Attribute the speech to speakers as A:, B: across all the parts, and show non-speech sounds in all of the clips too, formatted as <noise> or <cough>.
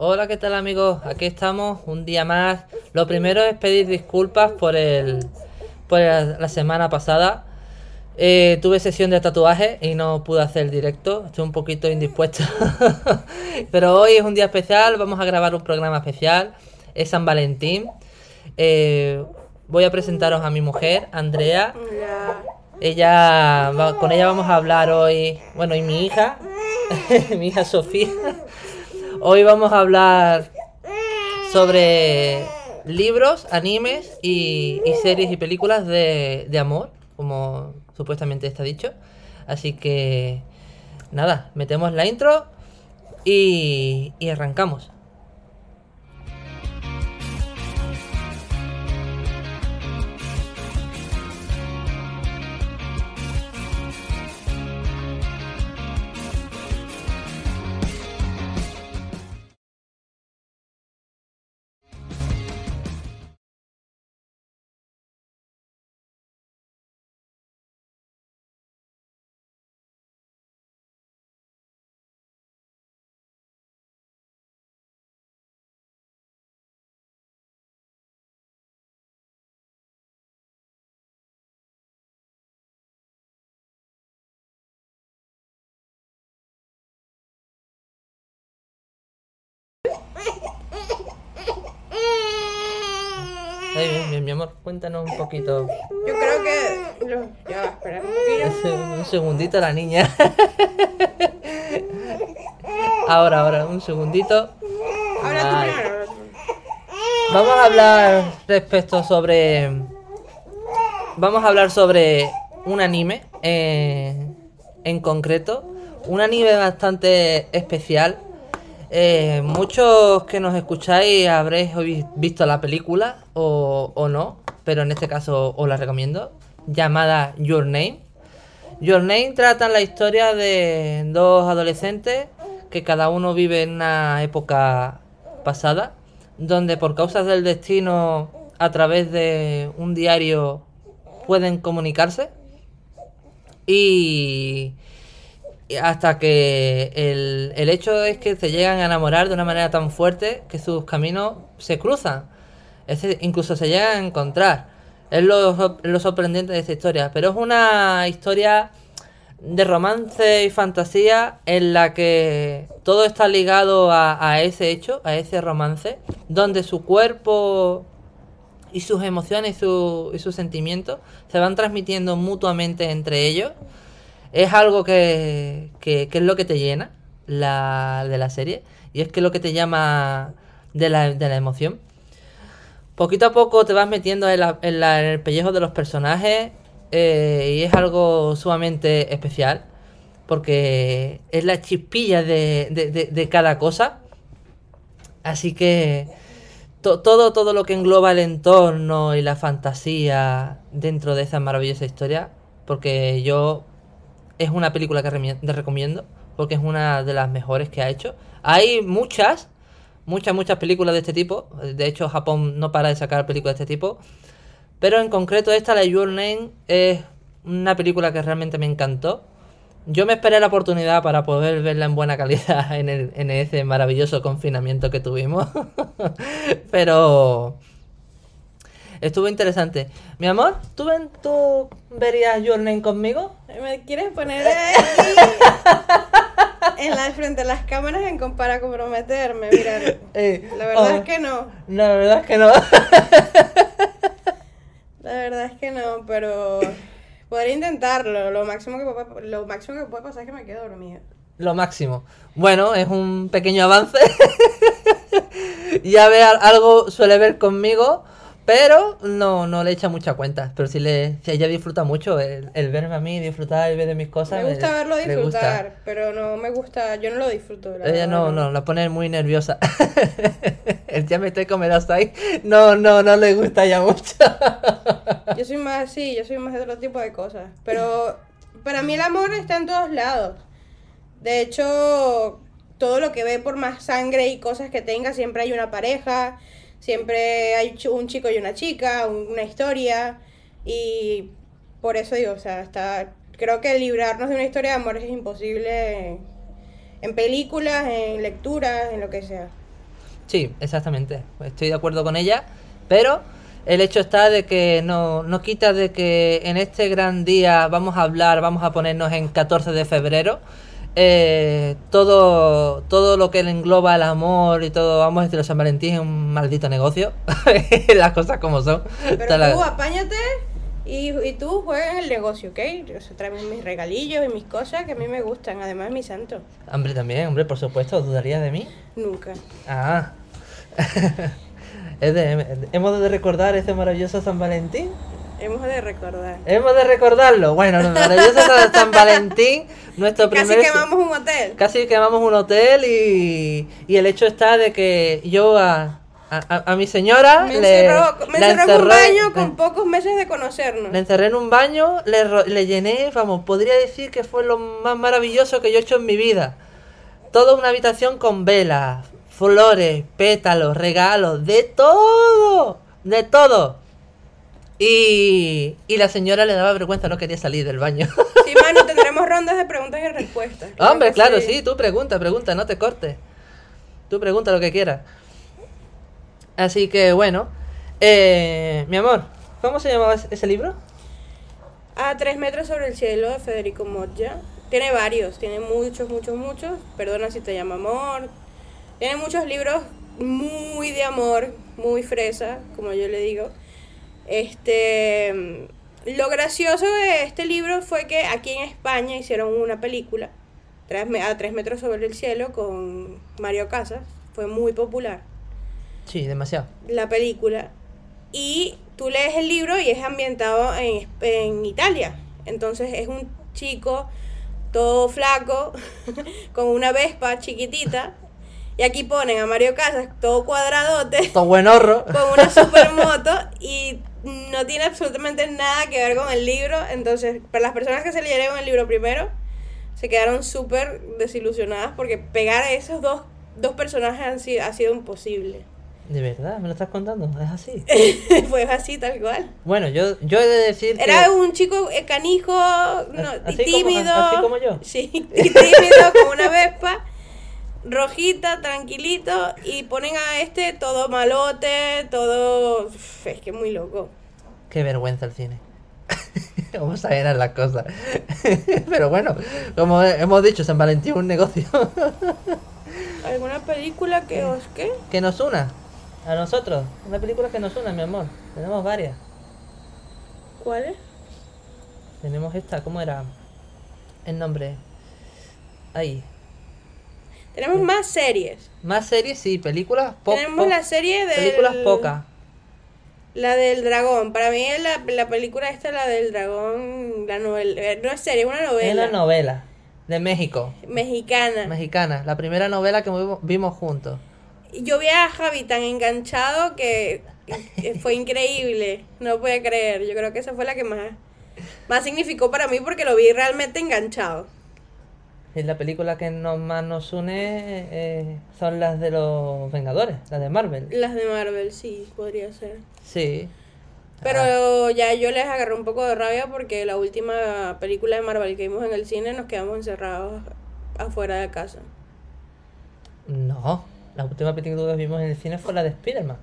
A: Hola, ¿qué tal amigos? Aquí estamos un día más. Lo primero es pedir disculpas por el por la, semana pasada. Eh, tuve sesión de tatuaje y no pude hacer directo. Estoy un poquito indispuesto. <laughs> Pero hoy es un día especial. Vamos a grabar un programa especial. Es San Valentín. Eh, voy a presentaros a mi mujer, Andrea. Ella, con ella vamos a hablar hoy, bueno, y mi hija, <laughs> mi hija Sofía. Hoy vamos a hablar sobre libros, animes y, series y películas de, de amor, como supuestamente está dicho. Así que, nada, metemos la intro y, y arrancamos. Ay, bien, bien, mi amor, cuéntanos un poquito.
B: Yo creo que. Ya espera un. <laughs>
A: Un segundito la niña. Ahora, ahora, un segundito.
B: Ahora tú
A: Vale.
B: primero. ahora tú.
A: Vamos a hablar respecto sobre. Vamos a hablar sobre un anime eh, en concreto. Un anime bastante especial. Eh, muchos que nos escucháis habréis visto la película o, o no, pero en este caso os la recomiendo. Llamada Your Name. Your Name trata la historia de dos adolescentes que cada uno vive en una época pasada, donde por causas del destino, a través de un diario, pueden comunicarse. Y hasta que el, el hecho es que se llegan a enamorar de una manera tan fuerte que sus caminos se cruzan. Es incluso se llegan a encontrar. Es lo, lo sorprendente de esta historia. Pero es una historia de romance y fantasía en la que todo está ligado a, a ese hecho, a ese romance, donde su cuerpo y sus emociones y, su- y sus sentimientos se van transmitiendo mutuamente entre ellos. Es algo que, que- que es lo que te llena la, de la serie y es que es lo que te llama de la, de la emoción. Poquito a poco te vas metiendo en, la- en el pellejo de los personajes eh, y es algo sumamente especial porque es la chispilla de, de- de- de cada cosa. Así que to- todo, todo lo que engloba el entorno y la fantasía dentro de esa maravillosa historia, porque yo es una película que te recomiendo, porque es una de las mejores que ha hecho. Hay muchas, muchas, muchas películas de este tipo. De hecho, Japón no para de sacar películas de este tipo. Pero en concreto esta, la Your Name, es una película que realmente me encantó. Yo me esperé la oportunidad para poder verla en buena calidad <laughs> en, el- en ese maravilloso confinamiento que tuvimos. <laughs> Pero estuvo interesante. Mi amor, ¿tú, ven, ¿tú verías Your Name conmigo?
B: ¿Me quieres poner <laughs> aquí en la frente a las cámaras en para comprometerme? Mira, <laughs>
A: Eh,
B: la verdad
A: oh,
B: es que no.
A: No, la verdad es que no. <laughs>
B: La verdad es que no, pero podría intentarlo. Lo máximo que puede, lo máximo que puede pasar es que me quedo dormida.
A: Lo máximo. Bueno, es un pequeño avance. ya ve al- algo suele ver conmigo, pero no, no le echa mucha cuenta. Pero si, le, si ella disfruta mucho el, el verme a mí, disfrutar el ver de mis cosas.
B: Me gusta verlo
A: le gusta.
B: disfrutar, pero no me gusta, yo no lo disfruto. la
A: Ella no, no, la pone muy nerviosa. <laughs> el ya me estoy comiendo hasta ahí. No, no, no le gusta ya mucho. <laughs>
B: Yo soy más así, yo soy más de otro tipo de cosas. Pero para mí el amor está en todos lados. De hecho, todo lo que ve, por más sangre y cosas que tenga, siempre hay una pareja, siempre hay un chico y una chica, un- una historia. Y por eso digo, o sea, está, creo que librarnos de una historia de amor es imposible en películas, en lecturas, en lo que sea.
A: Sí, exactamente. Estoy de acuerdo con ella. Pero el hecho está de que no, no quita de que en este gran día vamos a hablar, vamos a ponernos en 14 de febrero. Eh, todo, todo lo que le engloba el amor y todo, vamos a decir, San Valentín es un maldito negocio. <laughs> Las cosas como son.
B: Pero
A: la-
B: tú apáñate y, y tú juegas el negocio, ¿ok? O sea, tráeme mis regalillos y mis cosas que a mí me gustan. Además, mi santo.
A: Hombre, también, hombre, por supuesto, ¿dudarías de mí?
B: Nunca.
A: Ah. <laughs> Es de- hemos de recordar ese maravilloso San Valentín.
B: Hemos de recordar.
A: Hemos de recordarlo. Bueno, el maravilloso San- Valentín, nuestro
B: Casi
A: primer...
B: quemamos un hotel.
A: Casi quemamos un hotel y, y el hecho está de que yo a, a, a- mi señora
B: Me
A: le,
B: encerró, me
A: la
B: encerró en un baño con
A: le-
B: pocos meses de conocernos.
A: la encerré en un baño, le, le llené, vamos, podría decir que fue lo más maravilloso que yo he hecho en mi vida. Toda una habitación con velas, flores, pétalos, regalos, de todo, de todo. Y, y la señora le daba vergüenza, no quería salir del baño. <laughs>
B: Sí, mano, <laughs> tendremos rondas de preguntas y respuestas.
A: Hombre, claro, sí, tú pregunta, pregunta, no te cortes. Tú pregunta lo que quieras. Así que bueno, eh, mi amor, ¿cómo se llamaba ese- libro?
B: A tres metros sobre el cielo de Federico Moya. Tiene varios, tiene muchos, muchos, muchos. Perdona si te llama amor. Tiene muchos libros muy de amor, muy fresa, como yo le digo. Este, lo gracioso de este libro fue que aquí en España hicieron una película, a tres metros sobre el cielo, con Mario Casas. Fue muy popular
A: Sí, demasiado.
B: la película y tú lees el libro y es ambientado en, en Italia. Entonces es un chico todo flaco <laughs> con una vespa chiquitita y aquí ponen a Mario Casas todo cuadradote
A: Todo buen horro. <laughs>
B: con una supermoto <laughs> y no tiene absolutamente nada que ver con el libro. Entonces, para las personas que se leyeron el libro primero, se quedaron súper desilusionadas porque pegar a esos dos, dos personajes han sido, ha sido imposible.
A: De verdad, me lo estás contando, es así.
B: Fue <laughs> así, tal cual.
A: Bueno, yo, yo he de decir que...
B: Era un chico eh, canijo no, y
A: Así como-
B: tímido.
A: así como yo.
B: Sí, y tímido, <laughs> con una vespa, rojita, tranquilito, y ponen a este todo malote, todo... Es que muy loco.
A: Qué vergüenza el cine. <laughs> Vamos a ver las cosas. <laughs> Pero bueno, como hemos dicho, San Valentín es un negocio. <laughs>
B: ¿Alguna película que os qué?
A: que nos una. A nosotros. Una película que nos una, mi amor. Tenemos varias.
B: ¿Cuál es?
A: Tenemos esta, ¿cómo era? El nombre. Ahí.
B: Tenemos más series.
A: Más series, sí, películas po-
B: Tenemos
A: po-
B: la serie de...
A: Películas pocas.
B: La del dragón. Para mí la, la película esta, la del dragón, la novela... eh, No es serie, es una
A: Es
B: novela.
A: una novela de México.
B: mexicana.
A: Mexicana. La primera novela que vimos, juntos.
B: Yo vi a Javi tan enganchado que fue increíble. No puede creer. Yo creo que esa fue la que más, más significó para mí porque lo vi realmente enganchado.
A: Y la película que nos, más nos une eh, son las de los Vengadores, las de Marvel.
B: Las de Marvel, sí, podría ser.
A: Sí.
B: Pero
A: Ah.
B: ya yo les agarré un poco de rabia porque la última película de Marvel que vimos en el cine nos quedamos encerrados afuera de casa.
A: No. La última película que vimos en el cine fue la de Spider-Man.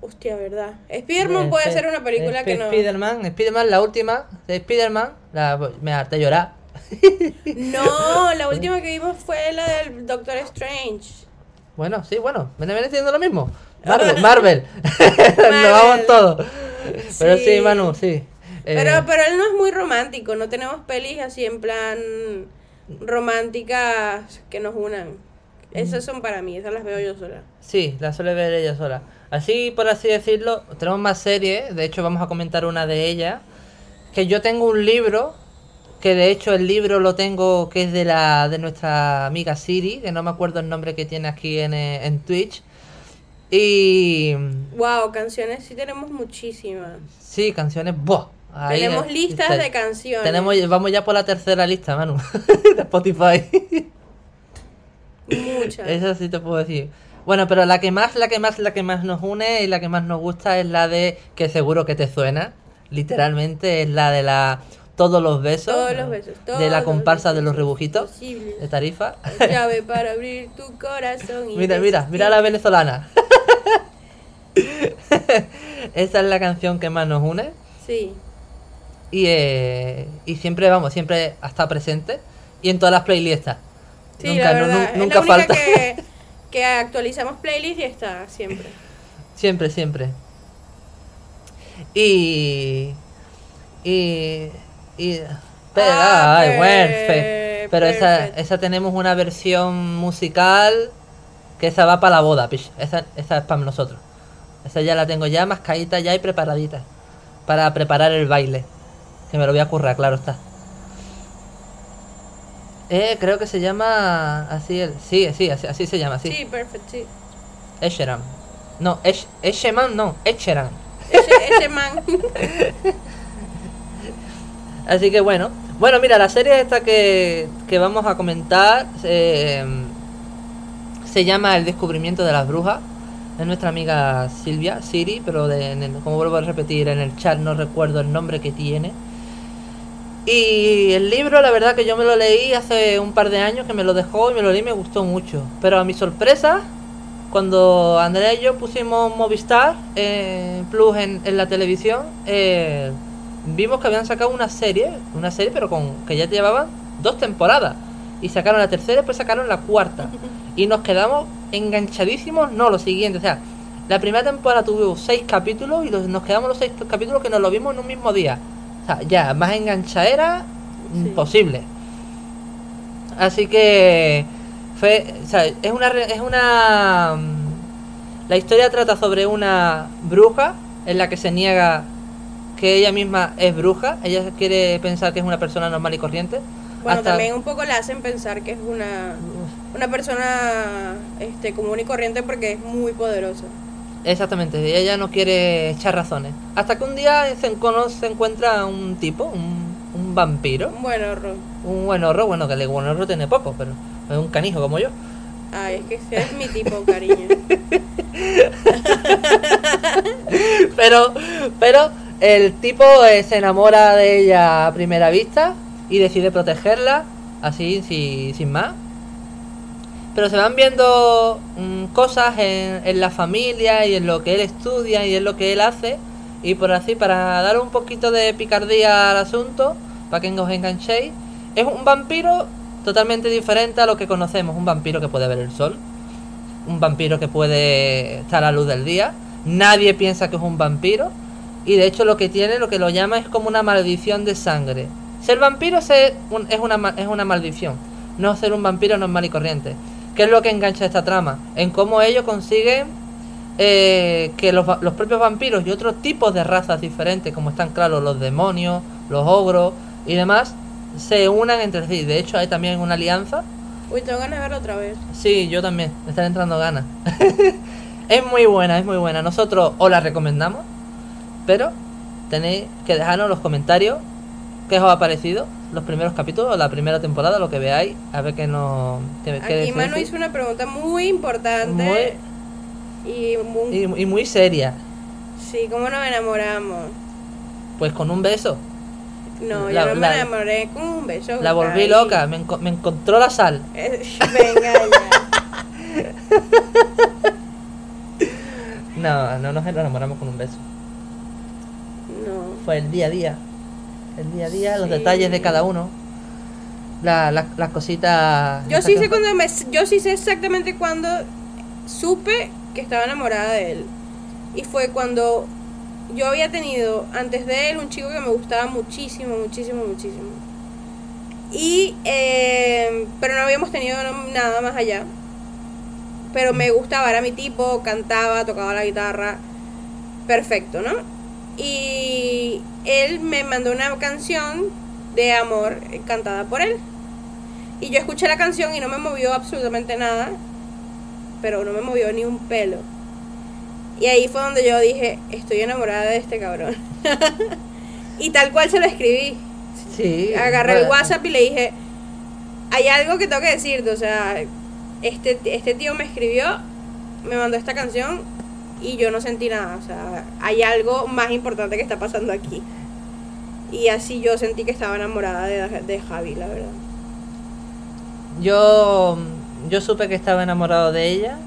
B: Hostia, ¿verdad? Spider-Man puede ser una película que no...
A: Spider-Man, Spider-Man, la última de Spider-Man, me harté llorar.
B: No, la última que vimos fue la del Doctor Strange.
A: Bueno, sí, bueno, me viene siendo lo mismo. Marvel, <laughs> Marvel. <laughs> Nos
B: Marvel.
A: vamos todos. Pero sí,
B: Sí.
A: Manu, sí. Eh,
B: Pero, pero él no es muy romántico, no tenemos pelis así en plan románticas que nos unan. Esas son para mí, esas las veo yo sola.
A: Sí, la suele ver ella sola. Así, por así decirlo, tenemos más series. De hecho, vamos a comentar una de ellas. Que yo tengo un libro. Que de hecho el libro lo tengo. Que es de la de nuestra amiga Siri. Que no me acuerdo el nombre que tiene aquí en, en Twitch. Y.
B: Wow, canciones sí tenemos muchísimas.
A: Sí, canciones. ¡buah! Ahí,
B: tenemos listas de canciones.
A: Tenemos, vamos ya por la tercera lista, Manu. <laughs> de Spotify.
B: muchas.
A: Eso sí te puedo decir. Bueno, pero la que más, la que más, la que más nos une y la que más nos gusta es la de que seguro que te suena. Literalmente es la de la todos los besos.
B: Todos los besos.
A: de la
B: los
A: comparsa de los rebujitos de Tarifa. <laughs>
B: Llave para abrir tu corazón. y
A: mira, mira, mira a la venezolana. <laughs> Esa es la canción que más nos une.
B: Sí.
A: Y, eh, y siempre, vamos, siempre estado presente. Y en todas las playlists.
B: Sí,
A: nunca,
B: la verdad. es
A: nunca
B: la única
A: falta.
B: Que, <laughs> que actualizamos playlist y está siempre.
A: Siempre, siempre. Y. Y. Y. Pero,
B: Ah,
A: ay, Pero esa, esa tenemos una versión musical que esa va para la boda, pish. Esa, esa es para nosotros. Esa ya la tengo ya mascadita ya y preparadita. Para preparar el baile. Que me lo voy a currar, claro está. Eh, creo que se llama así el. Sí, sí, así, así se llama,
B: Sí,
A: sí.
B: perfecto, sí.
A: Esheram. No, Esh, Esheman no,
B: man. <laughs>
A: Así que bueno. Bueno, mira, la serie esta que, que vamos a comentar eh, se llama El descubrimiento de las brujas. Es nuestra amiga Silvia, Siri, pero de, en el- como vuelvo a repetir, en el chat no recuerdo el nombre que tiene. Y el libro, la verdad que yo me lo leí hace un par de años, que me lo dejó y me lo leí y me gustó mucho. Pero a mi sorpresa, cuando Andrea y yo pusimos Movistar eh, Plus en, en la televisión, eh, vimos que habían sacado una serie, una serie pero con que ya llevaban dos temporadas. Y sacaron la tercera y después sacaron la cuarta. <laughs> Y nos quedamos enganchadísimos, no, lo siguiente. O sea, la primera temporada tuvo seis capítulos y los- nos quedamos los seis capítulos que nos lo vimos en un mismo día. O sea, ya, más enganchadera
B: Sí.
A: imposible. Así que fue, o sea, es una es una mm, la historia trata sobre una bruja en la que se niega que ella misma es bruja, ella quiere pensar que es una persona normal y corriente.
B: Bueno,
A: hasta-
B: también un poco la hacen pensar que es una, una persona este, común y corriente porque es muy poderosa.
A: Exactamente, ella no quiere echar razones. Hasta que un día se, encono- se encuentra un tipo, un, un vampiro,
B: Bueno, Ro.
A: un buenorro, bueno, que el buenorro tiene poco, pero es un canijo como yo.
B: Ay, es que ese es mi tipo, cariño. <laughs>
A: pero, pero el tipo eh, se enamora de ella a primera vista y decide protegerla, así, si- sin más. Pero se van viendo mm, cosas en, en la familia y en lo que él estudia y en lo que él hace. Y por así, para dar un poquito de picardía al asunto, para que os enganchéis, es un vampiro totalmente diferente a lo que conocemos. Un vampiro que puede ver el sol, un vampiro que puede estar a la luz del día. Nadie piensa que es un vampiro. Y de hecho lo que tiene, lo que lo llama es como una maldición de sangre. Ser vampiro se- un- es, una, es una maldición. No ser un vampiro normal y corriente. ¿Qué es lo que engancha esta trama? En cómo ellos consiguen eh, que los, los propios vampiros y otros tipos de razas diferentes, como están claros los demonios, los ogros y demás, se unan entre sí. De hecho hay también una alianza
B: Uy, tengo ganas de verlo otra vez.
A: Sí, yo también. Me están entrando ganas. <laughs> es muy buena, es muy buena. Nosotros os la recomendamos. Pero tenéis que dejarnos los comentarios. ¿Qué os ha parecido? Los primeros capítulos, la primera temporada, lo que veáis. A ver qué nos. qué- qué
B: Aquí Manu hizo una pregunta muy importante y muy...
A: y, y muy seria.
B: Sí, ¿cómo nos enamoramos?
A: Pues con un beso.
B: No,
A: La-
B: yo no
A: la-
B: me enamoré con un beso.
A: La volví
B: Ay.
A: loca. Me, enco- me encontró la sal. <laughs>
B: Eh, Venga ya. <laughs>
A: No, no nos enamoramos con un beso. Fue el día a día. El día a día, los detalles de cada uno. La- la- las cositas.
B: Yo sí
A: que-
B: sé cuando me, yo sí sé exactamente cuando supe que estaba enamorada de él. Y fue cuando yo había tenido antes de él un chico que me gustaba muchísimo, muchísimo, muchísimo. Y eh, pero no habíamos tenido nada más allá. Pero me gustaba, era mi tipo, cantaba, tocaba la guitarra. Perfecto, ¿no? Y él me mandó una canción de amor cantada por él. Y yo escuché la canción y no me movió absolutamente nada. Pero no me movió ni un pelo. Y ahí fue donde yo dije, estoy enamorada de este cabrón. <laughs> y tal cual se lo escribí.
A: Sí.
B: Agarré el WhatsApp y le dije, hay algo que tengo que decirte. O sea, este, este tío me escribió, me mandó esta canción y yo no sentí nada. O sea, hay algo más importante que está pasando aquí. Y así yo sentí que estaba enamorada de, de Javi, la verdad.
A: Yo, yo supe que estaba enamorado de ella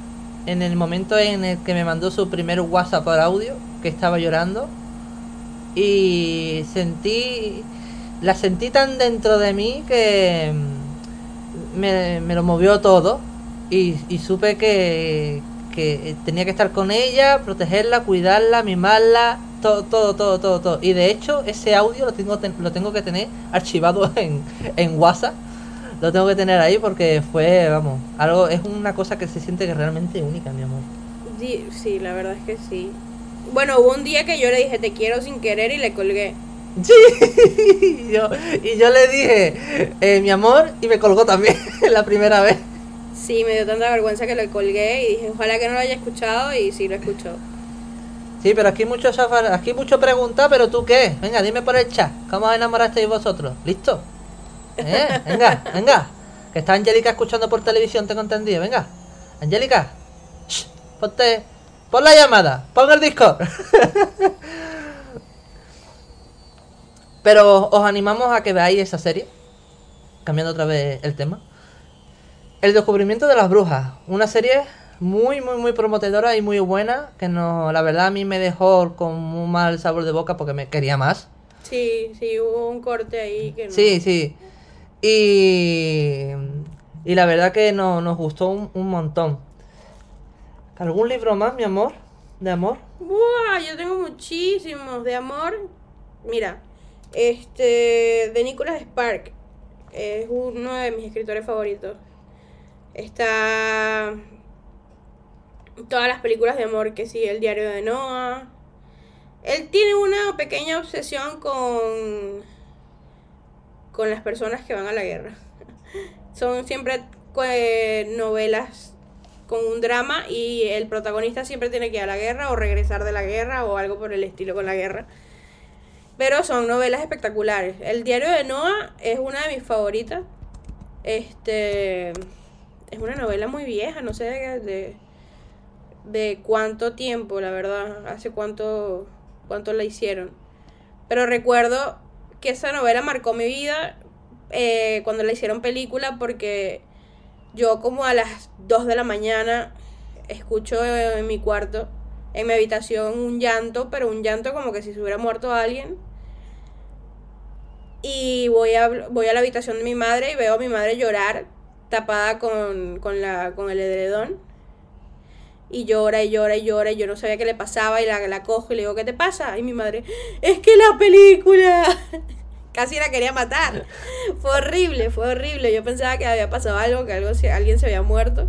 A: en el momento en el que me mandó su primer WhatsApp por audio, que estaba llorando. Y sentí, la sentí tan dentro de mí que me, me lo movió todo. Y, y supe que, que tenía que estar con ella, protegerla, cuidarla, mimarla, todo, todo, todo, todo, todo. Y de hecho, ese audio lo tengo, ten- lo tengo que tener archivado <laughs> en, en WhatsApp. Lo tengo que tener ahí porque fue, vamos, algo, es una cosa que se siente que realmente única, mi amor.
B: Sí, sí, la verdad es que sí. Bueno, hubo un día que yo le dije te quiero sin querer y le colgué. <laughs>
A: Sí, y yo, y yo le dije, eh, mi amor, y me colgó también <laughs> la primera vez.
B: Sí, me dio tanta vergüenza que le colgué y dije, ojalá que no lo haya escuchado y sí lo escuchó.
A: Sí, pero aquí mucho aquí mucho pregunta, pero tú qué? Venga, dime por el chat, ¿cómo os enamorasteis vosotros? ¿Listo? ¿Eh? Venga, <laughs> venga. Que está Angélica escuchando por televisión, tengo entendido. Venga, Angélica. Ponte. Pon la llamada, pon el Discord. <laughs> pero os animamos a que veáis esa serie. Cambiando otra vez el tema. El descubrimiento de las brujas. Una serie muy, muy, muy prometedora y muy buena. Que no, la verdad a mí me dejó con un mal sabor de boca porque me quería más.
B: Sí, sí, hubo un corte ahí que no.
A: Sí, sí. Y, y la verdad que no, nos gustó un, un montón. ¿Algún libro más, mi amor? ¿De amor?
B: Buah, yo tengo muchísimos de amor. Mira, este de Nicholas Spark es uno de mis escritores favoritos. Está todas las películas de amor que sí, El diario de Noah. Él tiene una pequeña obsesión con con las personas que van a la guerra. <laughs> Son siempre eh, novelas con un drama y el protagonista siempre tiene que ir a la guerra o regresar de la guerra o algo por el estilo con la guerra. Pero son novelas espectaculares. El diario de Noah es una de mis favoritas. Este es una novela muy vieja, no sé de, de, de cuánto tiempo, la verdad, hace cuánto cuánto la hicieron. Pero recuerdo que esa novela marcó mi vida eh, cuando la hicieron película porque yo como a las 2 de la mañana escucho en mi cuarto, en mi habitación, un llanto, pero un llanto como que si se hubiera muerto alguien. Y voy a, voy a la habitación de mi madre y veo a mi madre llorar, tapada con, con, la, con el edredón. Y llora y llora y llora y yo no sabía qué le pasaba y la, la cojo y le digo, ¿qué te pasa? Y mi madre, es que la película... <laughs> Casi la quería matar. <laughs> Fue horrible, fue horrible. Yo pensaba que había pasado algo, que algo alguien se había muerto.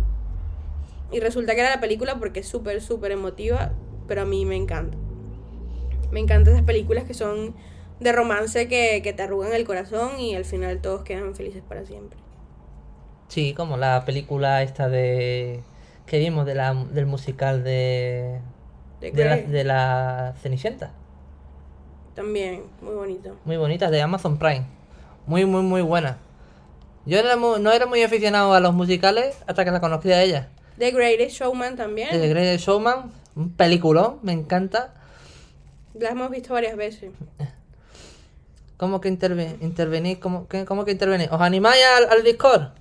B: Y resulta que era la película porque es súper, súper emotiva, pero a mí me encanta. Me encantan esas películas que son de romance que, que te arrugan el corazón y al final todos quedan felices para siempre.
A: Sí, como la película esta de... que vimos de la, del musical de...
B: De
A: De la, de la Cenicienta.
B: También, muy bonito.
A: Muy bonita, de Amazon Prime. Muy, muy, muy buena. Yo era mu- no era muy aficionado a los musicales hasta que la conocí a ella.
B: The Greatest Showman también.
A: The Greatest Showman, un peliculón, me encanta.
B: La hemos visto varias veces.
A: ¿Cómo que interve intervenís? ¿Cómo que, cómo que intervenís? ¿Os animáis al, al Discord?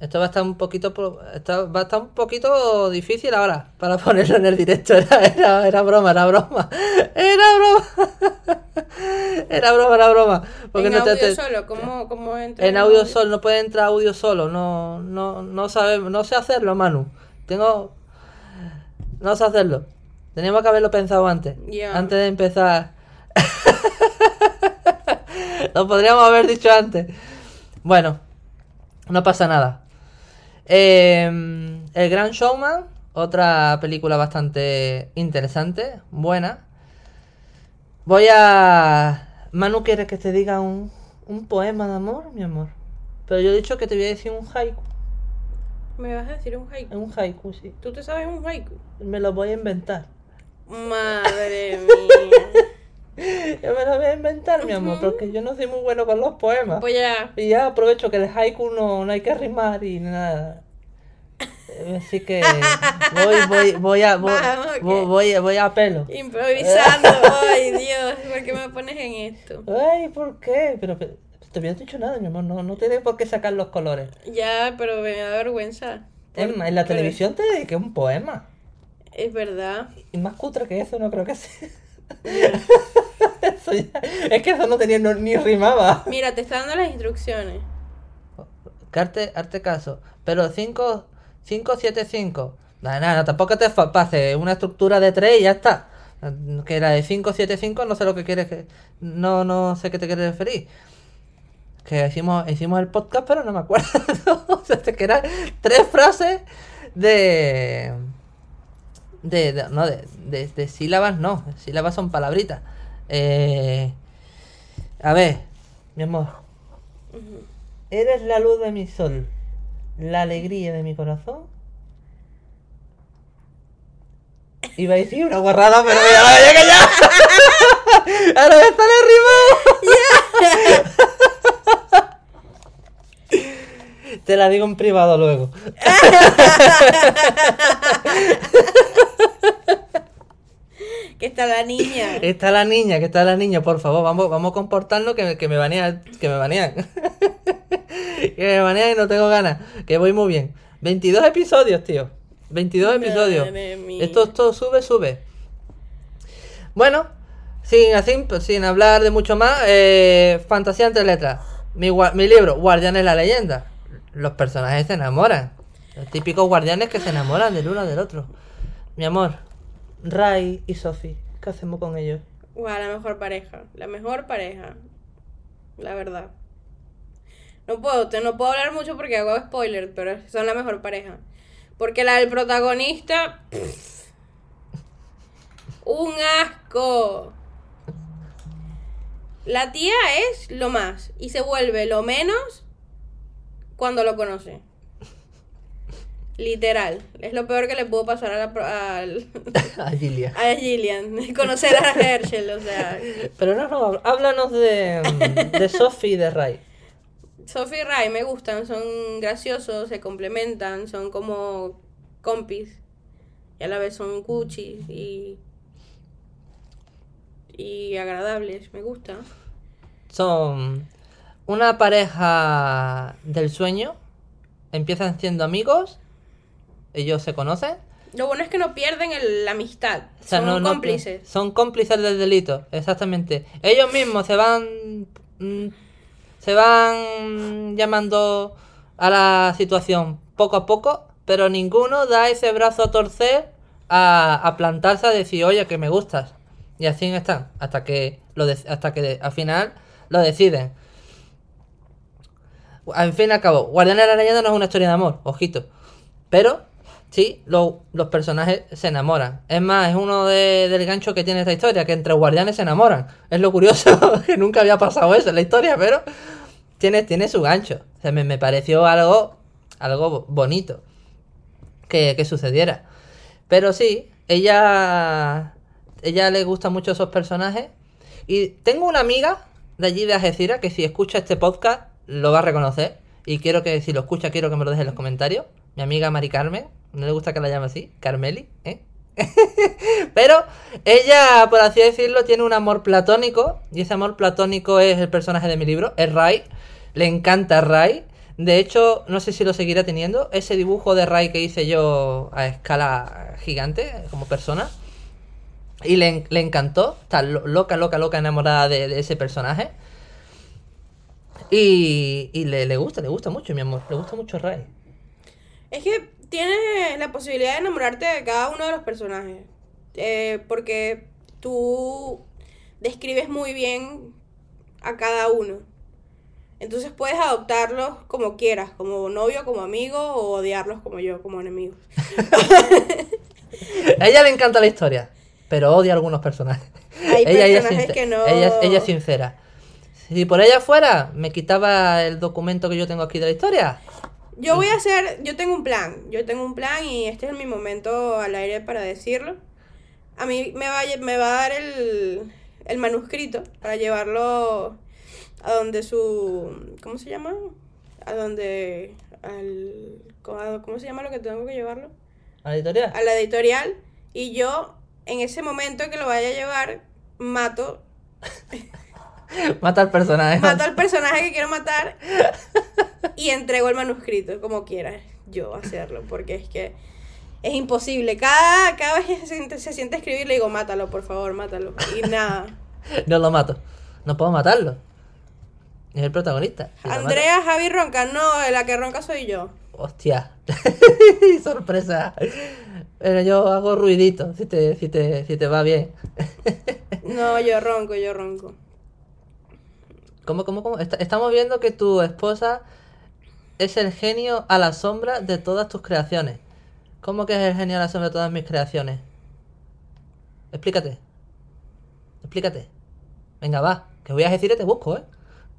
A: Esto va a estar un poquito esto va a estar un poquito difícil ahora para <laughs> ponerlo en el directo. Era, era, era broma, era broma. Era broma. <laughs> Era broma, era broma. Porque
B: en
A: no
B: audio
A: te-
B: solo, ¿cómo, cómo entra
A: En audio solo, no puede entrar audio solo, no, no, no sabe, no sé hacerlo, Manu. Tengo, no sé hacerlo. Teníamos que haberlo pensado antes, antes de empezar. <laughs> Lo podríamos haber dicho antes. Bueno, no pasa nada. Eh, El Gran Showman, otra película bastante interesante, buena. Voy a. Manu, ¿quieres que te diga un, un poema de amor, mi amor? Pero yo he dicho que te voy a decir un haiku.
B: ¿Me vas a decir un haiku?
A: Un haiku, sí.
B: ¿Tú te sabes un haiku?
A: Me lo voy a inventar.
B: Madre mía.
A: Yo me lo voy a inventar, mi amor, porque yo no soy muy bueno con los poemas.
B: Pues ya.
A: Y ya aprovecho que el haiku no, no hay que rimar y nada. Así que voy, voy, voy a voy,
B: Vamos,
A: voy, voy, voy a pelo.
B: Improvisando. Ay, Dios, ¿por qué me pones en esto?
A: Ay, ¿por qué? Pero, pero te había dicho nada, mi amor, no, no tienes por qué sacar los colores.
B: Ya, pero me da vergüenza.
A: Es más, en la
B: Por-
A: televisión te dediqué un poema.
B: Es verdad.
A: Y más cutre que eso no creo que sea. Eso ya- es que eso no tenía no- ni rimaba.
B: Mira, te está dando las instrucciones.
A: Carte, arte caso. Pero 5, 5, 7, 5. Nada, nada, tampoco te pases una estructura de 3 y ya está. Que la de 5, 7, 5 no sé lo que quieres que... No, no sé qué te quieres referir. Que hicimos, hicimos el podcast pero no me acuerdo. <laughs> o sea, que eran tres frases de... De, de- no, de, de, de sílabas no. Sílabas son palabritas. Eh, a ver, mi amor. Eres la luz de mi sol, la alegría de mi corazón. Iba a decir una guarrada, pero ya la que ya. <laughs> Ahora me sale rimado. Te la digo en privado luego. <laughs>
B: Que está la niña. <laughs>
A: Está la niña, que está la niña, por favor, vamos, vamos a comportarnos que, que me banean, que me banean. <laughs> que me banean y no tengo ganas, que voy muy bien. 22 episodios, tío. 22 episodios. Esto, esto sube, sube. Bueno, sin, así, sin hablar de mucho más, eh, Fantasía entre letras. Mi, mi libro, Guardianes la leyenda. Los personajes se enamoran. Los típicos guardianes que se enamoran del uno del otro. Mi amor, Ray y Sophie, ¿qué hacemos con ellos?
B: La mejor pareja. La mejor pareja. La verdad. No puedo, te, no puedo hablar mucho porque hago spoiler, pero son la mejor pareja. Porque la del protagonista. un asco. La tía es lo más y se vuelve lo menos cuando lo conoce. Literal. Es lo peor que le pudo pasar a la, al,
A: A <laughs> Gilia.
B: a Gillian. <laughs> <laughs> Conocer a Herschel, o sea.
A: Pero no, no, háblanos de, de Sophie y de Ray.
B: Sophie y Ray me gustan, son graciosos, se complementan, son como compis. Y a la vez son cuchis y. y agradables, me gusta.
A: Son una pareja del sueño. Empiezan siendo amigos. Ellos se conocen.
B: Lo bueno es que no pierden el- la amistad,
A: O sea,
B: son
A: no- no-
B: cómplices.
A: son cómplices del delito, exactamente. Ellos mismos se van. mm, Se van llamando a la situación poco a poco, pero ninguno da ese brazo a torcer a, a plantarse a decir, oye, que me gustas. Y así están, hasta que, lo de- hasta que de- al final lo deciden. Al fin y al cabo, Guardianes de la Leyenda no es una historia de amor, ojito. Pero, sí, lo- los personajes se enamoran. Es más, es uno de- del gancho que tiene esta historia, que entre guardianes se enamoran. Es lo curioso, <laughs> que nunca había pasado eso en la historia, pero tiene, tiene su gancho. O sea, me, me pareció algo, algo bo- bonito que, que sucediera. Pero sí, ella, ella le gusta mucho esos personajes. Y tengo una amiga de allí de Algeciras que si escucha este podcast lo va a reconocer. Y quiero que si lo escucha, quiero que me lo deje en los comentarios. Mi amiga Mari Carmen, no le gusta que la llame así, Carmeli, ¿eh? <laughs> Pero ella, por así decirlo, tiene un amor platónico. Y ese amor platónico es el personaje de mi libro, es Ray. Le encanta Ray. De hecho, no sé si lo seguirá teniendo. Ese dibujo de Ray que hice yo a escala gigante, como persona. Y le, le encantó. Está lo- loca, loca, loca enamorada de, ese personaje. Y, y le, le gusta, le gusta mucho, mi amor. Le gusta mucho Ray.
B: Es que tienes la posibilidad de enamorarte de cada uno de los personajes. Eh, porque tú describes muy bien a cada uno. Entonces puedes adoptarlos como quieras, como novio, como amigo, o odiarlos como yo, como enemigos. <laughs>
A: A ella le encanta la historia, pero odia a algunos personajes.
B: Hay <laughs>
A: ella, ella es
B: personajes que no-
A: ella, ella es sincera. Si por ella fuera, me quitaba el documento que yo tengo aquí de la historia.
B: Yo voy a hacer, yo tengo un plan, yo tengo un plan y este es mi momento al aire para decirlo. A mí me va, me va a dar el, el manuscrito para llevarlo a donde su, ¿cómo se llama? A donde, al ¿cómo cómo se llama lo que tengo que llevarlo?
A: ¿A la editorial?
B: A la editorial. Y yo, en ese momento que lo vaya a llevar, mato, <laughs> <laughs>
A: Mata al personaje.
B: mato al personaje que quiero matar y entrego el manuscrito, como quiera yo hacerlo, porque es que es imposible. Cada, cada vez que se siente, se siente escribir, le digo, mátalo, por favor, mátalo. Y nada. <laughs>
A: No lo mato. No puedo matarlo. Es el protagonista.
B: Andrea, Javi ronca, no, la que ronca soy yo.
A: Hostia. <laughs> Sorpresa. Pero yo hago ruidito si te, si te, si te va bien.
B: No, yo ronco, yo ronco.
A: ¿Cómo, cómo, cómo? Est- estamos viendo que tu esposa es el genio a la sombra de todas tus creaciones. ¿Cómo que es el genio a la sombra de todas mis creaciones? Explícate. Explícate. Venga, va. Que voy a decir y te busco, ¿eh?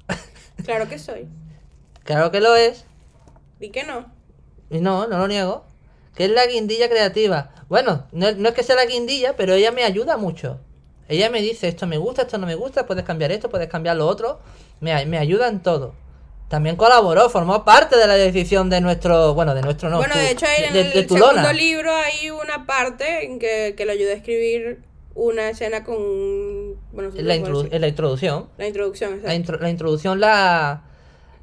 A: <laughs>
B: Claro que soy.
A: Claro que lo es.
B: Di que no.
A: Y no, no lo niego. Que es la guindilla creativa. Bueno, no, no es que sea la guindilla, pero ella me ayuda mucho. Ella me dice, esto me gusta, esto no me gusta, puedes cambiar esto, puedes cambiar lo otro. Me, me ayuda en todo. También colaboró, formó parte de la decisión de nuestro, bueno, de nuestro no.
B: bueno,
A: tu-
B: de hecho, en
A: de-
B: el
A: de
B: segundo
A: dona.
B: libro hay una parte en que, que le ayudé a escribir una escena con. Bueno,
A: En la, la introducción.
B: La introducción, exacto.
A: La, intro- la introducción la,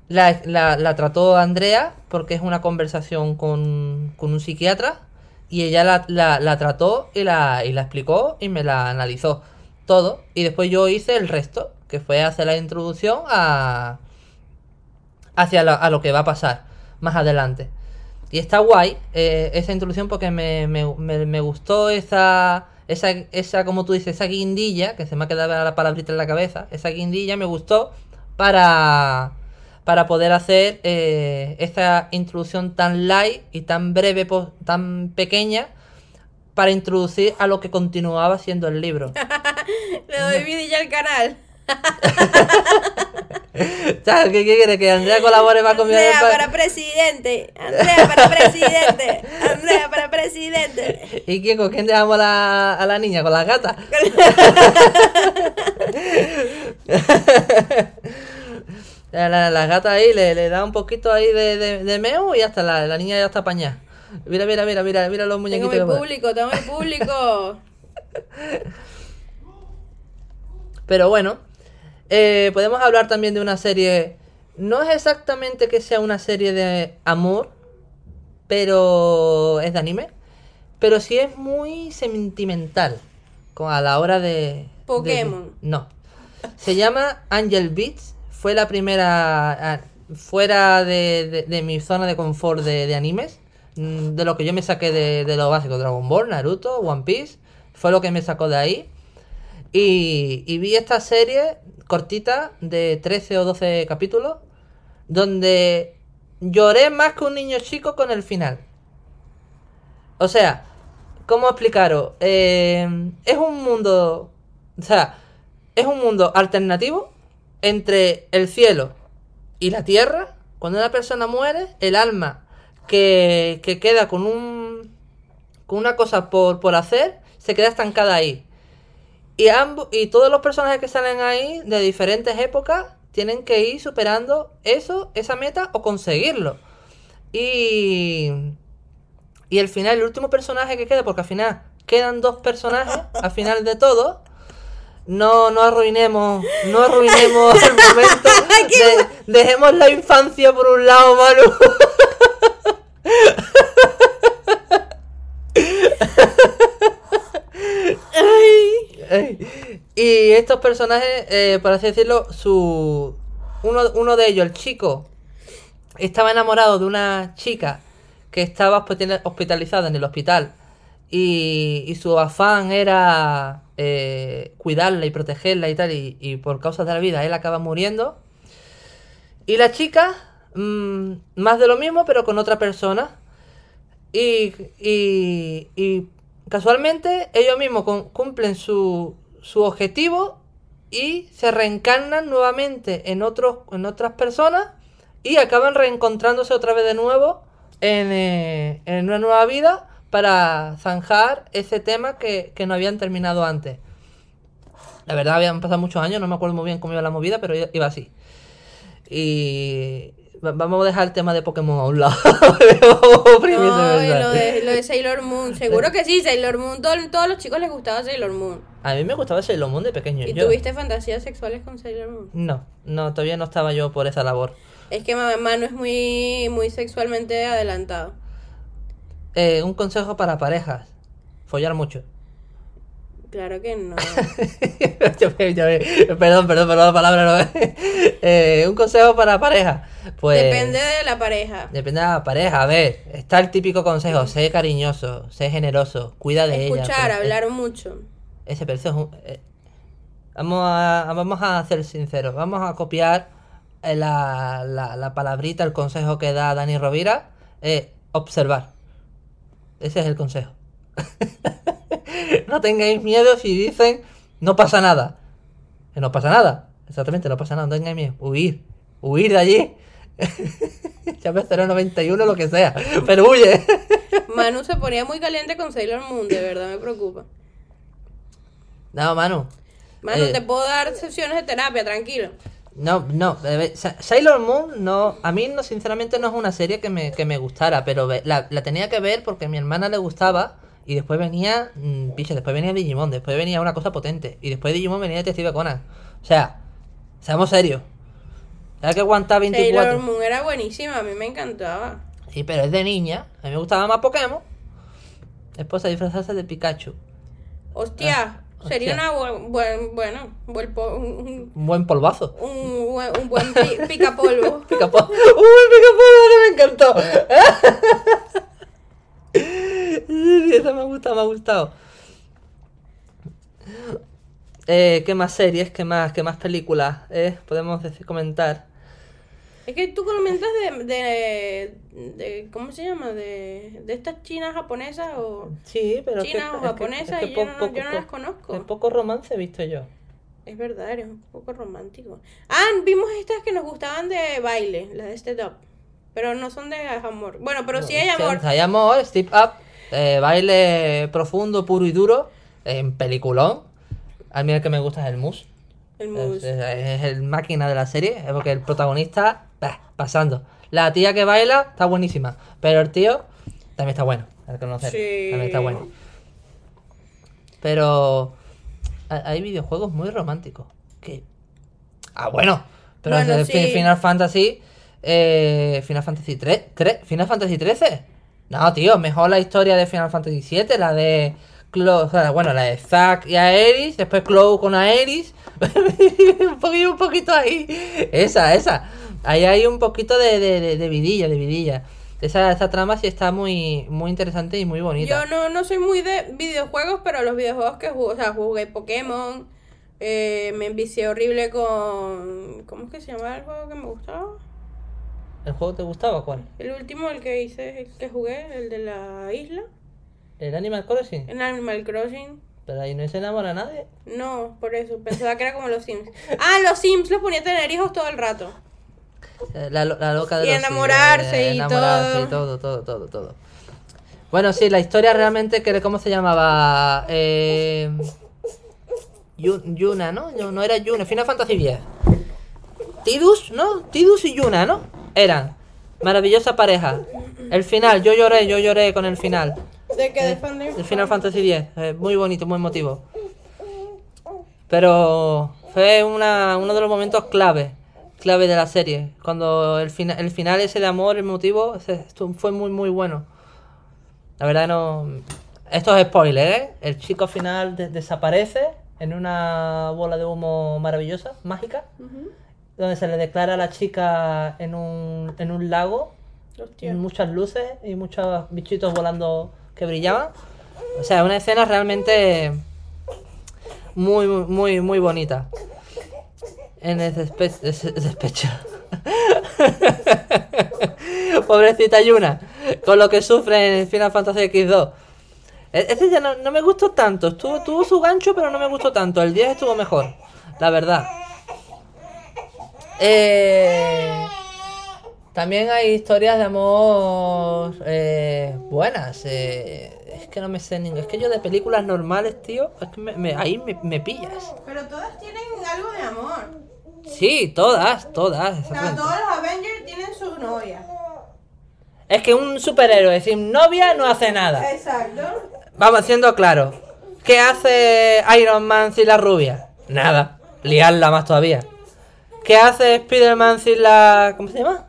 A: la, la- la trató Andrea porque es una conversación con, con un psiquiatra y ella la, la- la trató y la, y la explicó y me la analizó todo y después yo hice el resto que fue hacer la introducción a hacia la- a lo que va a pasar más adelante y está guay eh, esa introducción porque me, me, me- gustó esa, esa, esa, como tú dices, esa guindilla, que se me ha quedado la palabrita en la cabeza, esa guindilla me gustó para, para poder hacer eh, esta introducción tan light y tan breve, tan pequeña, para introducir a lo que continuaba siendo el libro. <laughs> <laughs>
B: Le doy vidilla al canal. <laughs>
A: ¿Sabes qué quiere? Que Andrea colabore más conmigo.
B: Andrea para presidente. Andrea para presidente. <laughs> Andrea para presidente.
A: ¿Y quién, con quién dejamos a la, a la niña? ¿Con la gata? La, la, la gata ahí le, le da un poquito ahí de, de, de meo y hasta la, la niña ya está apañada. Mira, mira, mira, mira, mira los
B: Tengo
A: muñequitos.
B: mi
A: que pone.
B: público, tengo mi público.
A: Pero bueno, eh, podemos hablar también de una serie. No es exactamente que sea una serie de amor, pero es de anime. Pero sí es muy sentimental con- a la hora de. de-
B: Pokémon.
A: no. Se llama Angel Beats. Fue la primera. fuera de, de- de mi zona de confort de, de animes. mm, De lo que yo me saqué de, de lo básico: Dragon Ball, Naruto, One Piece. Fue lo que me sacó de ahí. Y, y vi esta serie cortita de 13 o 12 capítulos. Donde lloré más que un niño chico con el final. O sea, ¿cómo explicaros? Eh, es un mundo. O sea, es un mundo alternativo entre el cielo y la tierra. Cuando una persona muere, el alma que, que queda con un. con una cosa por, por hacer, se queda estancada ahí. Y ambos, y todos los personajes que salen ahí de diferentes épocas tienen que ir superando eso, esa meta o conseguirlo. Y y el final, el último personaje que queda, porque al final quedan dos personajes al final de todo. No, no arruinemos, no arruinemos el momento. <laughs> de- dejemos la infancia por un lado, Manu. <laughs> Y estos personajes, eh, por así decirlo, su uno, uno de ellos, el chico, estaba enamorado de una chica que estaba hospitali- hospitalizada en el hospital. Y, y su afán era eh, cuidarla y protegerla y tal y, y por causas de la vida él acaba muriendo. Y la chica mm, más de lo mismo pero con otra persona. Y, y, y casualmente ellos mismos cum- cumplen su, su objetivo y se reencarnan nuevamente en, en otras personas y acaban reencontrándose otra vez de nuevo en, eh, en una nueva vida para zanjar ese tema que, que no habían terminado antes. La verdad, habían pasado muchos años, no me acuerdo muy bien cómo iba la movida, pero iba así. Y Vamos a dejar el tema de Pokémon a un lado. <laughs>
B: No, y lo de, lo de Sailor Moon. Seguro que sí, Sailor Moon. Todo- todos los chicos les gustaba Sailor Moon.
A: A mí me gustaba Sailor Moon de pequeño.
B: ¿Y
A: Yo-
B: tuviste fantasías sexuales con Sailor Moon?
A: No, no, todavía no estaba yo por esa labor.
B: Es que Ma- Manu es muy, muy sexualmente adelantado.
A: Eh, un consejo para parejas. Follar mucho.
B: Claro que no. <laughs>
A: Yo yo perdón, perdón, perdón la palabra. No. Eh, un consejo para pareja. Pues
B: Depende de la pareja.
A: Depende de la pareja. A ver, está el típico consejo. Sé cariñoso, sé generoso, cuida de ella.
B: Escuchar,
A: pero-
B: hablar mucho.
A: Ese un- eh, vamos, a, vamos a ser sinceros. Vamos a copiar eh, la, la, la palabrita, el consejo que da Dani Rovira. eh, observar. Ese es el consejo. <laughs> <laughs> no tengáis miedo si dicen no pasa nada. Que no pasa nada. Exactamente, no pasa nada. No tengáis miedo. Huir. Huir de allí. <laughs> Llame 091, lo que sea. <laughs> Pero huye.
B: Manu se ponía muy caliente con Sailor Moon, de verdad me preocupa.
A: no, Manu.
B: Manu,
A: Eh,
B: te puedo dar sesiones de terapia, tranquilo.
A: No, no, eh, Sailor Moon no, a mí no, sinceramente no es una serie que me, que me gustara, pero la, la tenía que ver porque a mi hermana le gustaba y después venía, mm, piche, después venía Digimon, después venía una cosa potente y después de Digimon venía Detective Conan. O sea, seamos serios. Hay que aguantar
B: Sailor
A: 24.
B: Moon era buenísima, a mí me encantaba.
A: Sí, pero es de niña, a mí me gustaba más Pokémon. Después a disfrazarse de Pikachu.
B: Hostia,
A: Ah,
B: sería
A: hostia.
B: una buen, buen- bueno, buen un,
A: Un buen polvazo.
B: un, un buen, un buen pi- picapolvo. <laughs>
A: Picapolvo. ¡Uy, Picapolvo! que me encantó! <laughs> <laughs> Esa me ha gustado, me ha gustado. Eh, ¿Qué más series? ¿Qué más, qué más películas? eh? Podemos decir, comentar.
B: Es que tú comentas de, de, de- ¿cómo se llama? De, de estas chinas japonesas o...
A: Sí, pero es que-
B: o
A: es que-
B: japonesa,
A: es que
B: y yo
A: po-
B: no-
A: poco-
B: yo no las conozco.
A: es poco romance he visto yo.
B: Es verdad, eres un poco romántico. Ah, vimos estas que nos gustaban de baile, las de este top. Pero no son de amor. Bueno, pero sí hay amor.
A: Hay amor, Step Up, eh, baile profundo, puro y duro, en peliculón. A mí el que me gusta es el mus.
B: El mus.
A: es- es el máquina de la serie, es porque el protagonista, bah, pasando. La tía que baila está buenísima, pero el tío también está bueno, que conocer.
B: Sí.
A: También está bueno. Pero ha- hay videojuegos muy románticos. Que... Ah, bueno, pero
B: Bueno, sí.
A: Final Fantasy. Eh, Final Fantasy 3, Final Fantasy 13. No, tío, mejor la historia de Final Fantasy 7, la de Clo- o sea, bueno, la de Zack y Aeris, después Clow con Aeris. <laughs> un poquito, un poquito ahí. Esa, esa. Ahí hay un poquito de, de, de, de vidilla, de vidilla. Esa, esa trama sí está muy, muy interesante y muy bonita.
B: Yo no, no soy muy de videojuegos, pero los videojuegos que jugué, o sea, jugué Pokémon, eh, me envicié horrible con... ¿Cómo es que se llama el juego que me gustaba?
A: ¿El juego te gustaba cuál?
B: El último, el que hice, el que jugué, el de la isla,
A: ¿El Animal Crossing?
B: en Animal Crossing.
A: Pero ahí no se enamora a nadie.
B: No, por eso, pensaba que era como los Sims. Ah, los Sims los ponía a tener hijos todo el rato.
A: Eh, La, la loca de
B: Y
A: los
B: enamorarse
A: Sims, eh,
B: y
A: enamorarse
B: todo.
A: y todo, todo, todo, todo. Bueno, sí, la historia realmente, que ¿cómo se llamaba? Eh, Yu- Yuna, ¿no? No, no era Yuna, Final Fantasy X. Tidus, ¿no? Tidus y Yuna, ¿no? Eran. Maravillosa pareja. El final, yo lloré, yo lloré con el final.
B: ¿De de-
A: El Final Fantasy X, eh, muy bonito, muy emotivo. Pero fue una, uno de los momentos clave, clave de la serie. Cuando el, fina- el final ese de amor emotivo ese- fue muy, muy bueno. La verdad no... Esto es spoiler, ¿eh? El chico final de- desaparece en una bola de humo maravillosa, mágica,
B: Ujú.
A: Donde se le declara a la chica en un, en un lago
B: Hostia.
A: muchas luces y muchos bichitos volando que brillaban. O sea, una escena realmente muy, muy, muy, bonita. En el despe- des- <laughs> despecho. Pobrecita Yuna, con lo que sufre en Final Fantasy X2. E- Este ya no, no me gustó tanto. Estuvo, tuvo su gancho, pero no me gustó tanto. El 10 estuvo mejor, la verdad. Eh, también hay historias de amor eh, buenas. eh, es que no me sé ningún. Es que yo de películas normales, tío, es que me- me- ahí me, me pillas.
B: Pero todas tienen algo de amor.
A: Sí, todas, todas.
B: O sea,
A: exactamente.
B: todos los Avengers tienen su novia.
A: Es que un superhéroe sin novia no hace nada.
B: Exacto.
A: Vamos siendo claros. ¿Qué hace Iron Man sin la rubia? Nada. Liarla más todavía. ¿Qué hace Spider-Man sin la. ¿Cómo se llama?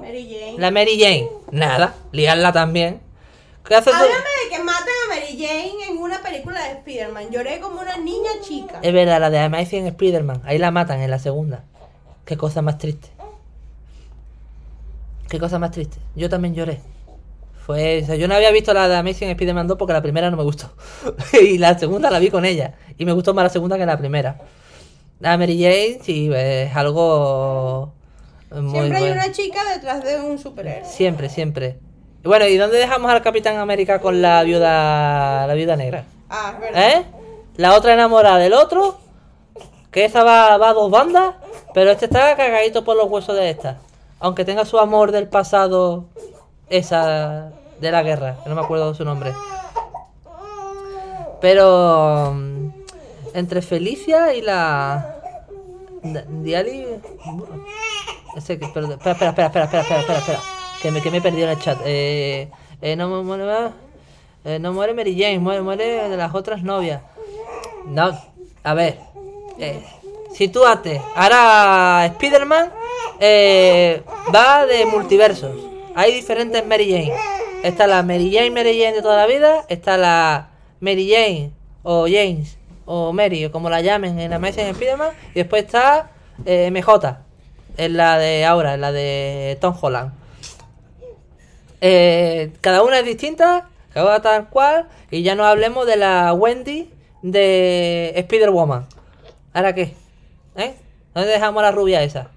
B: Mary Jane.
A: La Mary Jane. Nada. Liarla también. ¿Qué hace tú?
B: Háblame de que matan a Mary Jane en una película de Spider-Man. Lloré como una niña chica.
A: Es verdad, la de Amazing Spider-Man. Ahí la matan en la segunda. Qué cosa más triste. Qué cosa más triste. Yo también lloré. Fue, o sea, yo no había visto la de Amazing Spider-Man 2 porque la primera no me gustó. <laughs> y la segunda la vi con ella. Y me gustó más la segunda que la primera. La Mary Jane, sí, es algo muy
B: Siempre hay
A: bueno.
B: una chica detrás de un superhéroe.
A: Siempre, siempre. Bueno, ¿y dónde dejamos al Capitán América con la viuda la viuda negra?
B: Ah, es verdad.
A: ¿Eh? La otra enamorada del otro. Que esa va, va a dos bandas. Pero este está cagadito por los huesos de esta. Aunque tenga su amor del pasado. Esa de la guerra. no me acuerdo su nombre. Pero. Entre Felicia y la. Diali. Espera, espera, espera, espera, espera, espera, espera. Que me, que me he perdido en el chat. Eh, eh, no muere. Eh, no muere Mary Jane, muere, muere de las otras novias. No, a ver. Eh, sitúate. Ahora Spider-Man eh, va de multiversos. Hay diferentes Mary Jane. Está la Mary Jane, Mary Jane de toda la vida. Está la Mary Jane o James o Mary o como la llamen en Amazing Spider-Man. Y después está eh, MJ. Es la de ahora, es la de Tom Holland. Eh, cada una es distinta, cada una tal cual, y ya no hablemos de la Wendy de Spider-Woman. ¿Ahora qué? ¿Eh? ¿Dónde dejamos a la rubia esa?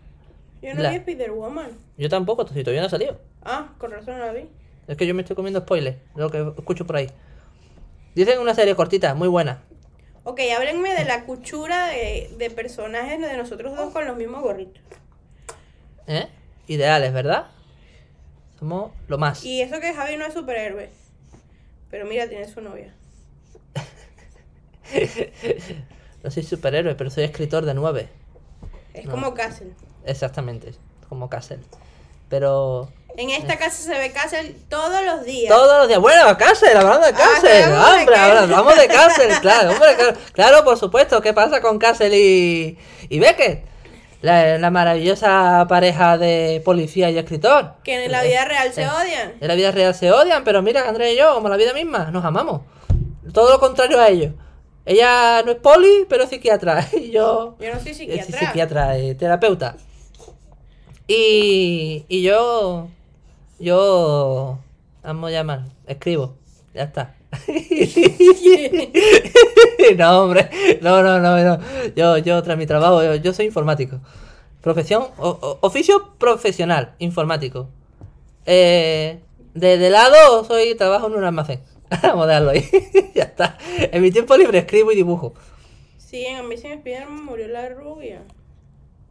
B: Yo no
A: La-
B: vi Spider-Woman.
A: Yo tampoco, si todavía no ha salido.
B: Ah, con razón no la vi.
A: Es que yo me estoy comiendo spoilers, lo que escucho por ahí. Dicen una serie cortita, muy buena.
B: Ok, háblenme de la cuchura de, de personajes de nosotros dos con los mismos gorritos.
A: ¿Eh? Ideales, ¿verdad? Somos lo más.
B: Y eso que Javi no es superhéroe. Pero mira, tiene su novia. <laughs>
A: No soy superhéroe, pero soy escritor de nueve.
B: Es
A: No.
B: como Castle.
A: Exactamente, como Castle. Pero
B: En esta casa se ve Castle todos los días.
A: Todos los días. Bueno, Castle, hablando de
B: Ah,
A: Castle.
B: hablamos de
A: hombre, hablamos de <laughs> Castle, claro, hombre, claro, claro, por supuesto. ¿Qué pasa con Castle y, y Beckett? La, la maravillosa pareja de policía y escritor.
B: Que en la vida real se odian.
A: En la vida real se odian, pero mira, Andrés y yo, como la vida misma, nos amamos. Todo lo contrario a ellos. Ella no es poli, pero es psiquiatra. <laughs> Y yo.
B: Yo no soy
A: eh,
B: psiquiatra.
A: psiquiatra, eh, terapeuta. Y, y yo. Yo. Vamos a llamar. Escribo. Ya está. <laughs> no, hombre. No, no, no. no. Yo, yo, tras mi trabajo, yo, yo soy informático. Profesión. o- o- oficio profesional. Informático. Eh, de, de lado, soy trabajo en un almacén. <laughs> Vamos a dejarlo ahí. <laughs> ya está. En mi tiempo libre escribo y dibujo.
B: Sí, en Amazing Spider-Man murió la rubia.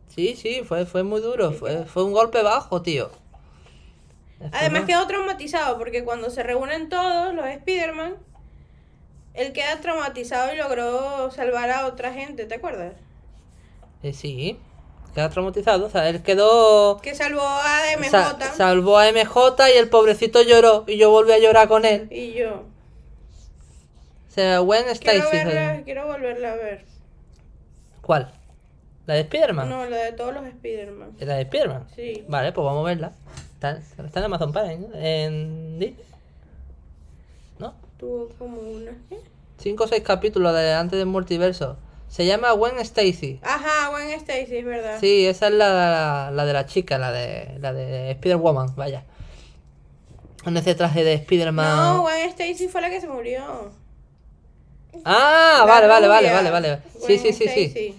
A: Sí, sí, fue, fue muy duro. Fue, fue un golpe bajo, tío.
B: Además quedó traumatizado porque cuando se reúnen todos los Spider-Man, él queda traumatizado y logró salvar a otra gente, ¿te acuerdas?
A: Eh, sí, queda traumatizado. O sea, él quedó.
B: Que salvó a
A: sa- salvó a MJ y el pobrecito lloró. Y yo volví a llorar con él.
B: y yo.
A: O sea, Gwen
B: Quiero
A: Stacy.
B: verla,
A: eh,
B: quiero volverla a ver.
A: ¿Cuál? ¿La de Spider-Man?
B: No, la de todos los Spider-Man.
A: ¿La de Spider-Man?
B: Sí.
A: Vale, pues vamos a verla. Está, está en Amazon Prime, ¿no? En Disney. ¿No?
B: Tuvo como una. ¿qué?
A: Cinco o seis capítulos de antes del multiverso. Se llama Gwen Stacy.
B: Ajá, Gwen Stacy, es verdad.
A: Sí, esa es la, la, la de la chica, la de la de Spider-Woman, vaya. Con ese traje de Spider-Man.
B: No, Gwen Stacy fue la que se murió.
A: ah, vale, vale, vale, vale, vale. Sí, sí, sí, sí.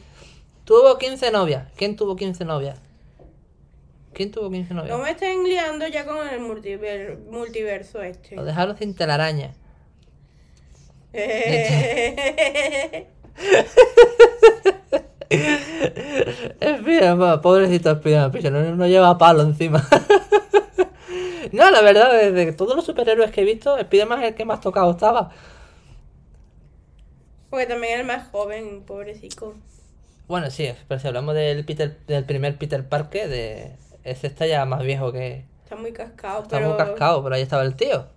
A: Tuvo 15 novias. ¿Quién tuvo 15 novias? ¿Quién tuvo 15 novias?
B: No me estén liando ya con el multiver- multiverso este.
A: Lo dejaron sin telaraña. <laughs> Spiderman, pobrecito picho, no, no lleva palo encima. <laughs> no, la verdad, de todos los superhéroes que he visto, Spiderman es el que más tocado estaba.
B: Porque también era el más joven, pobrecito.
A: Bueno, sí, pero si hablamos del Peter, del primer Peter Parker, de ese está ya más viejo que.
B: Está muy cascado,
A: Está
B: pero...
A: muy cascado, pero ahí estaba el tío.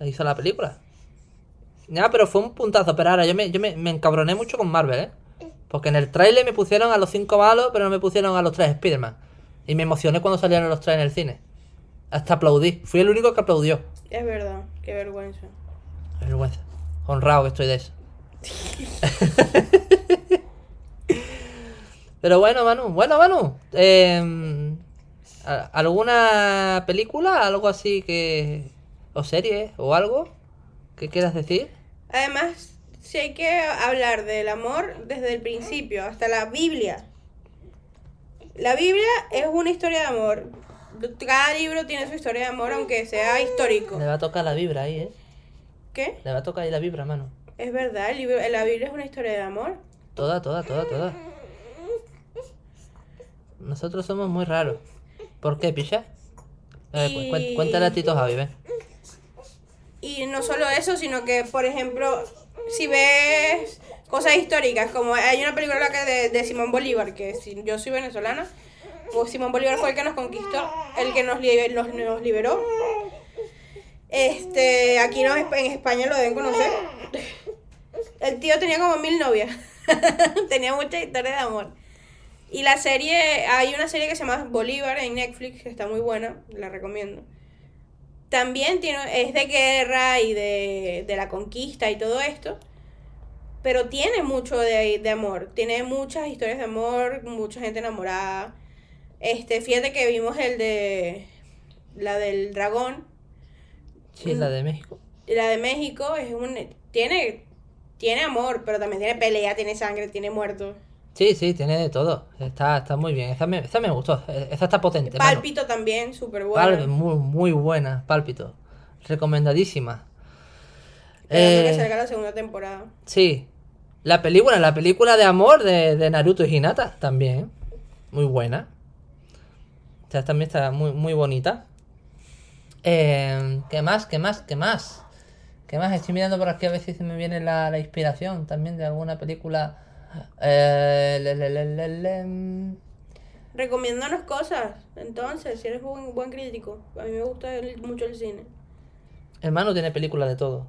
A: Ahí hizo la película. Ya, pero fue un puntazo. Pero ahora yo me, yo me, me encabroné mucho con Marvel, ¿eh? Porque en el tráiler me pusieron a los cinco malos, pero no me pusieron a los tres Spider-Man. Y me emocioné cuando salieron los tres en el cine. Hasta aplaudí. Fui el único que aplaudió.
B: Es verdad, qué vergüenza.
A: Qué vergüenza. Honrado que estoy de eso. <laughs> Pero bueno, Manu. Bueno, Manu. eh, ¿a- ¿Alguna película? ¿Algo así que... o serie? ¿O algo? ¿Qué quieras decir?
B: Además, si hay que hablar del amor desde el principio, hasta la Biblia. La Biblia es una historia de amor. Cada libro tiene su historia de amor, aunque sea histórico.
A: Le va a tocar la vibra ahí, ¿eh?
B: ¿Qué?
A: Le va a tocar ahí la vibra, Manu.
B: Es verdad, el libro, la Biblia es una historia de amor.
A: Toda, toda, toda, toda. Nosotros somos muy raros. ¿Por qué, picha? A ver, cu-
B: Y-
A: cuéntale a Tito Javi, ven.
B: Y no solo eso, sino que, por ejemplo, si ves cosas históricas, como hay una película que de, de Simón Bolívar, que si yo soy venezolana, pues Simón Bolívar fue el que nos conquistó, el que nos, libe- los- nos liberó. Este, aquí no, en España lo deben conocer. El tío tenía como mil novias. <laughs> tenía mucha historia de amor. Y la serie, hay una serie que se llama Bolívar en Netflix, que está muy buena, la recomiendo. También tiene, es de guerra y de, de la conquista y todo esto, pero tiene mucho de, de amor, tiene muchas historias de amor, mucha gente enamorada. Este, fíjate que vimos el de la del dragón,
A: Sí, la de México.
B: la de México es un tiene tiene amor, pero también tiene pelea, tiene sangre, tiene muertos.
A: Sí, sí, tiene de todo. Está, está muy bien. Esa me, esa me gustó. Esa está potente. mano.
B: Pálpito también, súper
A: Pal-
B: bueno.
A: muy, muy buena, Pálpito. Recomendadísima.
B: Esperando que
A: Eh,
B: salga la segunda temporada.
A: sí. La película, la película de amor de, de Naruto y Hinata también. Muy buena. O sea, también está muy, muy bonita. Eh, ¿Qué más? ¿Qué más? ¿Qué más? ¿Qué más? Estoy mirando por aquí a ver si se me viene la, la inspiración también de alguna película. Eh, le- le- le-.
B: Recomiéndanos cosas, entonces, si eres un buen crítico. A mí me gusta el- mucho el cine.
A: Hermano tiene películas de todo.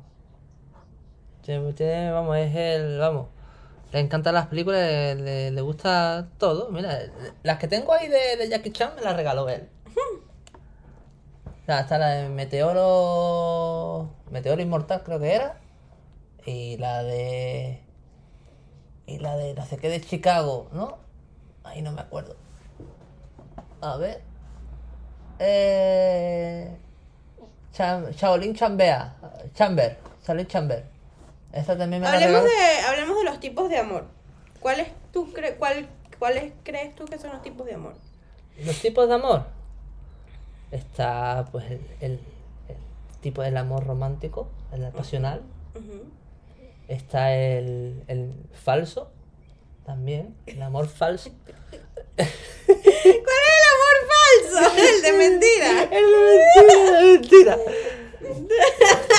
A: Tiene, tiene- vamos, es el, vamos. Le encantan las películas, le, le- le gusta todo. Mira, las que tengo ahí de, de Jackie Chan me las regaló él. <laughs> O sea, está la de Meteoro. Meteoro Inmortal, creo que era. Y la de. Y la de no sé qué de Chicago, ¿no? Ahí no me acuerdo. A ver. Eh. Cham- Shaolin Chambea. Chamber. Shaolin Chamber. Esa también me
B: Hablemos de, hablemos de los tipos de amor. ¿Cuáles tú cre cuál, ¿Cuáles crees tú que son los tipos de amor?
A: Los tipos de amor. Está, pues, el, el- el tipo del amor romántico, el pasional.
B: Ujú.
A: Está el, el falso, también. El amor falso.
B: ¿Cuál es el amor falso? <laughs> El de mentira.
A: El de mentira, el de mentira.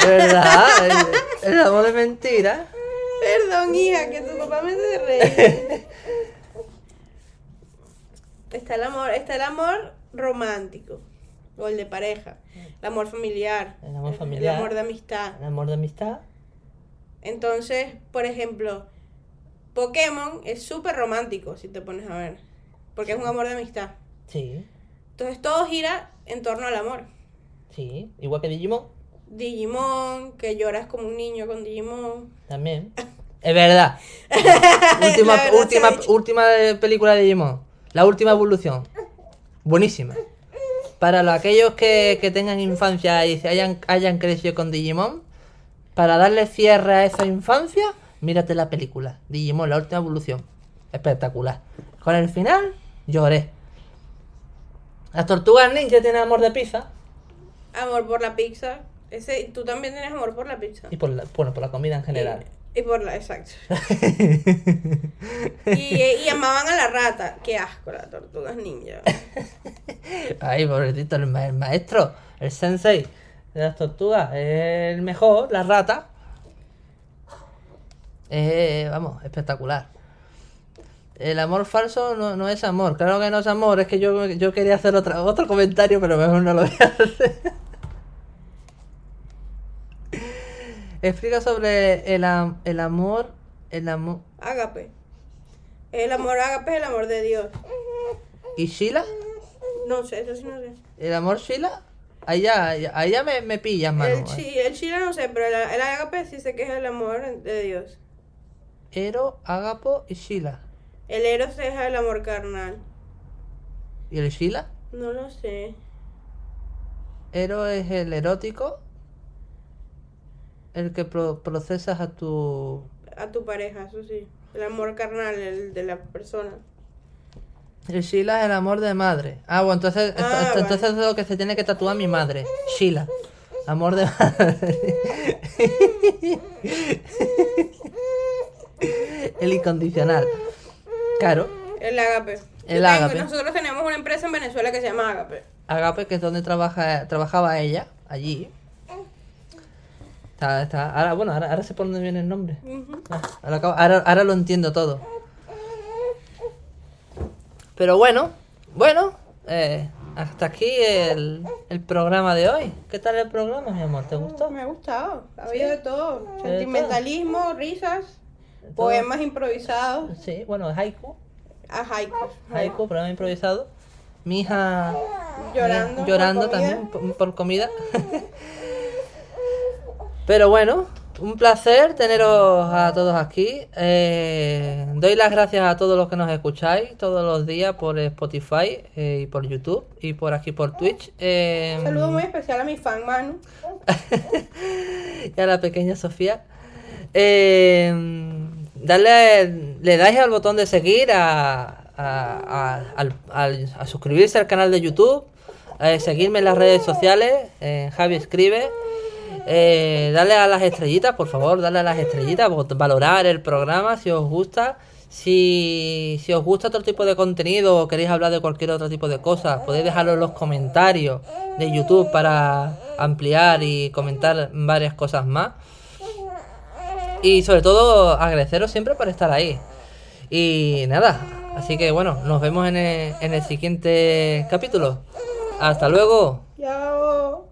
A: ¿Verdad? El, el amor de mentira.
B: Perdón, hija, que tu papá me hace reír. Está el amor, está el amor romántico. O el de pareja. El amor familiar.
A: El amor familiar.
B: El amor de amistad.
A: El amor de amistad.
B: Entonces, por ejemplo, Pokémon es súper romántico, si te pones a ver. Porque es un amor de amistad.
A: Sí,
B: Entonces todo gira en torno al amor.
A: sí. Igual que Digimon,
B: Digimon, que lloras como un niño con Digimon.
A: también. Es verdad. <laughs> última,
B: verdad
A: última, última película de Digimon. La última evolución. Buenísima. Para los, aquellos que, que tengan infancia y se hayan, hayan crecido con Digimon, para darle cierre a esa infancia, mírate la película. Digimon, la última evolución. Espectacular. Con el final, lloré. Las tortugas ninja tienen amor de pizza.
B: Amor por la pizza. Ese, tú también tienes amor por la pizza.
A: Y por la, bueno, por la comida en general.
B: Y, y por la, exacto. <laughs> Y, y amaban a la rata. Qué asco, las tortugas ninja. <laughs>
A: Ay, pobrecito, el, ma- el maestro, el sensei de las tortugas, es el mejor, la rata. Eh, vamos, espectacular. El amor falso no, no es amor. Claro que no es amor. Es que yo, yo quería hacer otra, otro comentario, pero mejor no lo voy a hacer. <laughs> Explica sobre el, el amor. El amor.
B: Ágape. El amor ágape es el amor de Dios.
A: ¿Y Sheila?
B: No sé, eso sí no sé.
A: ¿El amor Sheila? Ahí ya me, me pillas, mano.
B: El, chi, el chile no sé, pero el, el ágape sí sé que es el amor de Dios.
A: Ero, Agapo y Sheila.
B: El eros es el amor carnal.
A: ¿Y el Sheila?
B: No lo sé.
A: Ero es el erótico. El que pro- procesas a tu.
B: A tu pareja, eso sí. El amor carnal, el de la persona.
A: El Sheila es el amor de madre. Ah, bueno, entonces,
B: Ah,
A: esto-
B: vale.
A: entonces es lo que se tiene que tatuar mi madre. Sheila. Amor de madre. <laughs> el incondicional. Claro.
B: El ágape.
A: El ágape.
B: Nosotros tenemos una empresa en Venezuela que se llama Ágape.
A: Agape, que es donde trabaja, trabajaba ella, allí. Está, está, ahora, bueno, ahora, ahora sé por dónde viene el nombre. Ah, ahora- ahora lo entiendo todo. Pero bueno, bueno, eh, hasta aquí el, el programa de hoy. ¿Qué tal el programa, mi amor? ¿Te gustó?
B: Me ha gustado. Ha habido de todo.
A: de
B: Sentimentalismo, risas, poemas improvisados.
A: Sí, bueno, haiku.
B: A haikus.
A: Haiku, programa improvisado. Mi hija
B: Llorando por
A: llorando también por, por comida. <laughs> Pero bueno, un placer teneros a todos aquí. Eh, doy las gracias a todos los que nos escucháis todos los días por Spotify eh, y por YouTube y por aquí por Twitch. Eh,
B: Un saludo muy especial a mi fan Manu. <laughs>
A: y a la pequeña Sofía. Eh, darle, le dais al botón de seguir, a, a, a- suscribirse al canal de YouTube, seguirme en las redes sociales, Javi Escribe. Eh, darle a las estrellitas, por favor, darle a las estrellitas, valorar el programa si os gusta. Si, si os gusta otro tipo de contenido o queréis hablar de cualquier otro tipo de cosas, podéis dejarlo en los comentarios de YouTube para ampliar y comentar varias cosas más. Y sobre todo agradeceros siempre por estar ahí. Y nada, así que bueno, nos vemos en el, en el siguiente capítulo. Hasta luego.
B: Chao.